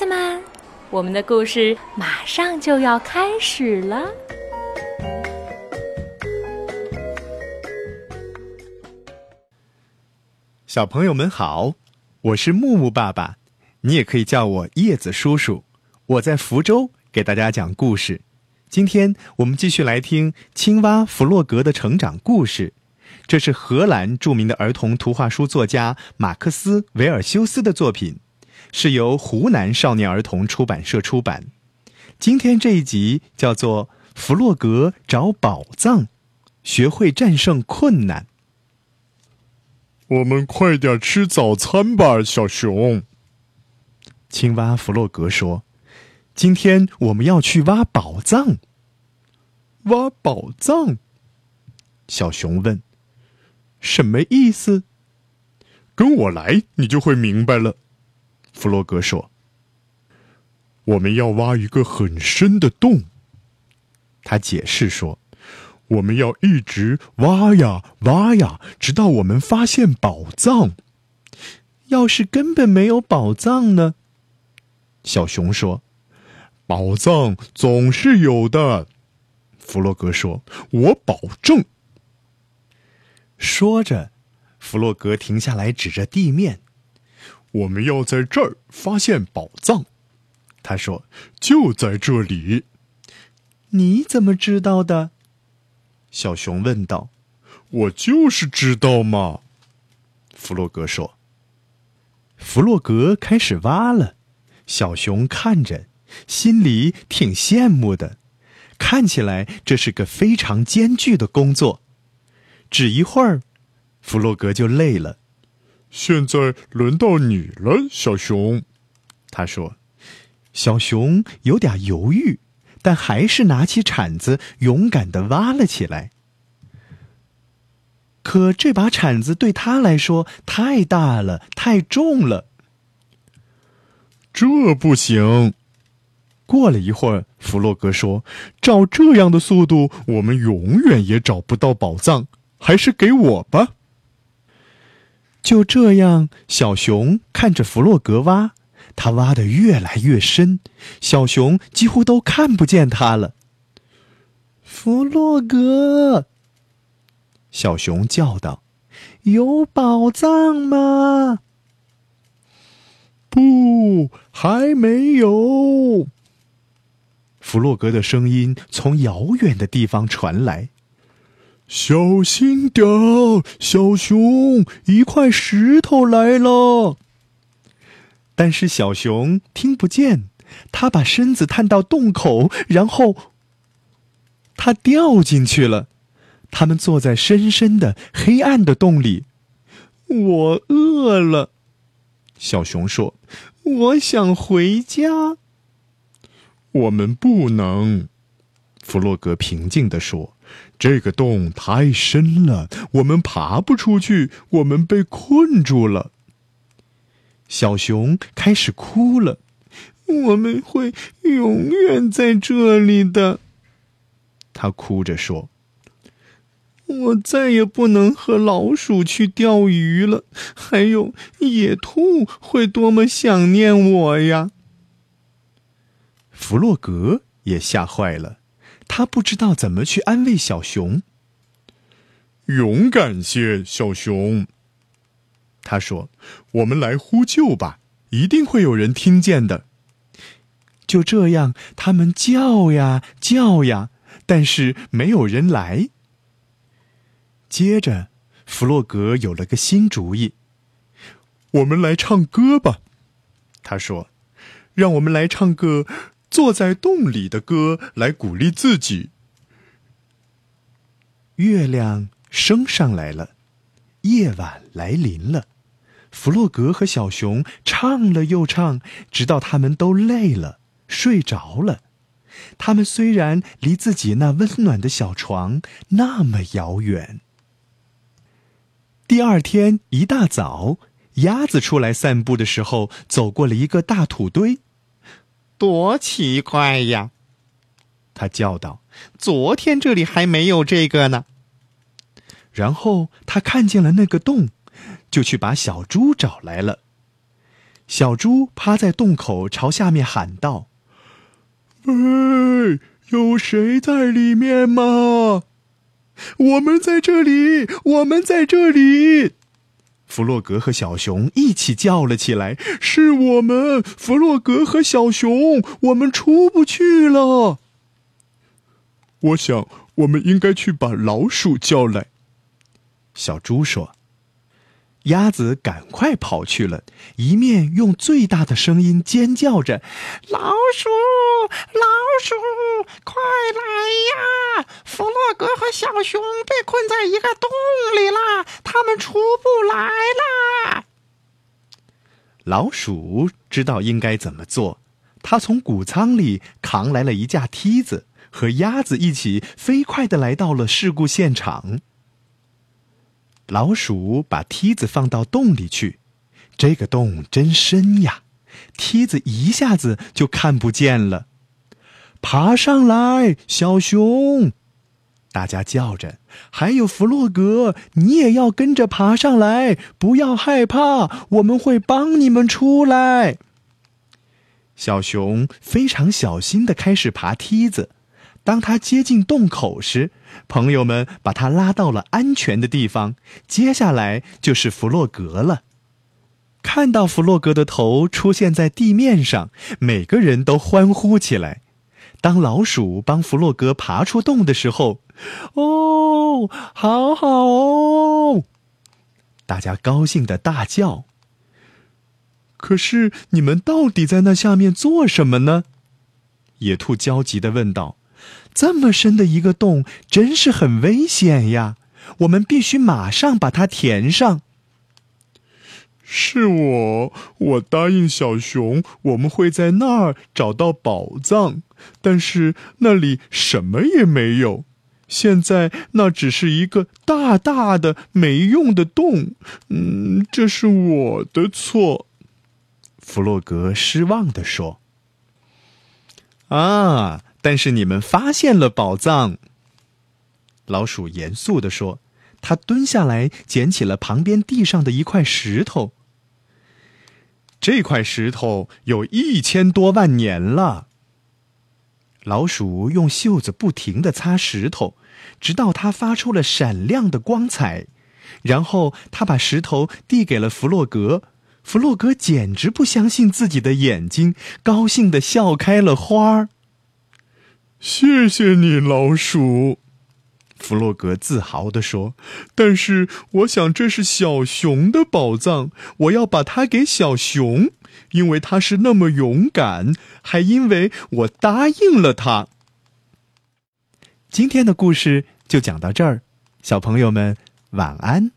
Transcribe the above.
子们，我们的故事马上就要开始了。小朋友们好，我是木木爸爸，你也可以叫我叶子叔叔。我在福州给大家讲故事。今天我们继续来听青蛙弗洛格的成长故事。这是荷兰著名的儿童图画书作家马克思·维尔修斯的作品，是由湖南少年儿童出版社出版。今天这一集叫做《弗洛格找宝藏，学会战胜困难》。我们快点吃早餐吧，小熊。青蛙弗洛格说：“今天我们要去挖宝藏。”挖宝藏？小熊问。什么意思？跟我来，你就会明白了。弗洛格说：“我们要挖一个很深的洞。”他解释说：“我们要一直挖呀挖呀，直到我们发现宝藏。要是根本没有宝藏呢？”小熊说：“宝藏总是有的。”弗洛格说：“我保证。”说着，弗洛格停下来，指着地面：“我们要在这儿发现宝藏。”他说：“就在这里。”你怎么知道的？小熊问道。“我就是知道嘛。”弗洛格说。弗洛格开始挖了，小熊看着，心里挺羡慕的。看起来这是个非常艰巨的工作。只一会儿，弗洛格就累了。现在轮到你了，小熊，他说。小熊有点犹豫，但还是拿起铲子，勇敢的挖了起来。可这把铲子对他来说太大了，太重了。这不行。过了一会儿，弗洛格说：“照这样的速度，我们永远也找不到宝藏。”还是给我吧。就这样，小熊看着弗洛格挖，他挖的越来越深，小熊几乎都看不见他了。弗洛格，小熊叫道：“有宝藏吗？”“不，还没有。”弗洛格的声音从遥远的地方传来。小心点儿，小熊！一块石头来了。但是小熊听不见，他把身子探到洞口，然后他掉进去了。他们坐在深深的黑暗的洞里。我饿了，小熊说：“我想回家。”我们不能，弗洛格平静地说。这个洞太深了，我们爬不出去，我们被困住了。小熊开始哭了，我们会永远在这里的。他哭着说：“我再也不能和老鼠去钓鱼了，还有野兔会多么想念我呀！”弗洛格也吓坏了。他不知道怎么去安慰小熊。勇敢些，小熊。他说：“我们来呼救吧，一定会有人听见的。”就这样，他们叫呀叫呀，但是没有人来。接着，弗洛格有了个新主意：“我们来唱歌吧。”他说：“让我们来唱个。”坐在洞里的歌来鼓励自己。月亮升上来了，夜晚来临了。弗洛格和小熊唱了又唱，直到他们都累了，睡着了。他们虽然离自己那温暖的小床那么遥远。第二天一大早，鸭子出来散步的时候，走过了一个大土堆。多奇怪呀！他叫道：“昨天这里还没有这个呢。”然后他看见了那个洞，就去把小猪找来了。小猪趴在洞口，朝下面喊道：“喂，有谁在里面吗？我们在这里，我们在这里。”弗洛格和小熊一起叫了起来：“是我们，弗洛格和小熊，我们出不去了。”我想，我们应该去把老鼠叫来。小猪说。鸭子赶快跑去了，一面用最大的声音尖叫着：“老鼠，老鼠，快来呀！弗洛格和小熊被困在一个洞里了，他们出不来啦！”老鼠知道应该怎么做，他从谷仓里扛来了一架梯子，和鸭子一起飞快的来到了事故现场。老鼠把梯子放到洞里去，这个洞真深呀，梯子一下子就看不见了。爬上来，小熊！大家叫着，还有弗洛格，你也要跟着爬上来，不要害怕，我们会帮你们出来。小熊非常小心的开始爬梯子。当他接近洞口时，朋友们把他拉到了安全的地方。接下来就是弗洛格了。看到弗洛格的头出现在地面上，每个人都欢呼起来。当老鼠帮弗洛格爬出洞的时候，哦，好好哦！大家高兴的大叫。可是你们到底在那下面做什么呢？野兔焦急的问道。这么深的一个洞，真是很危险呀！我们必须马上把它填上。是我，我答应小熊，我们会在那儿找到宝藏，但是那里什么也没有。现在那只是一个大大的没用的洞。嗯，这是我的错。弗洛格失望地说：“啊。”但是你们发现了宝藏。老鼠严肃地说：“他蹲下来捡起了旁边地上的一块石头。这块石头有一千多万年了。”老鼠用袖子不停的擦石头，直到它发出了闪亮的光彩。然后他把石头递给了弗洛格。弗洛格简直不相信自己的眼睛，高兴的笑开了花儿。谢谢你，老鼠。弗洛格自豪地说：“但是我想这是小熊的宝藏，我要把它给小熊，因为它是那么勇敢，还因为我答应了他。”今天的故事就讲到这儿，小朋友们晚安。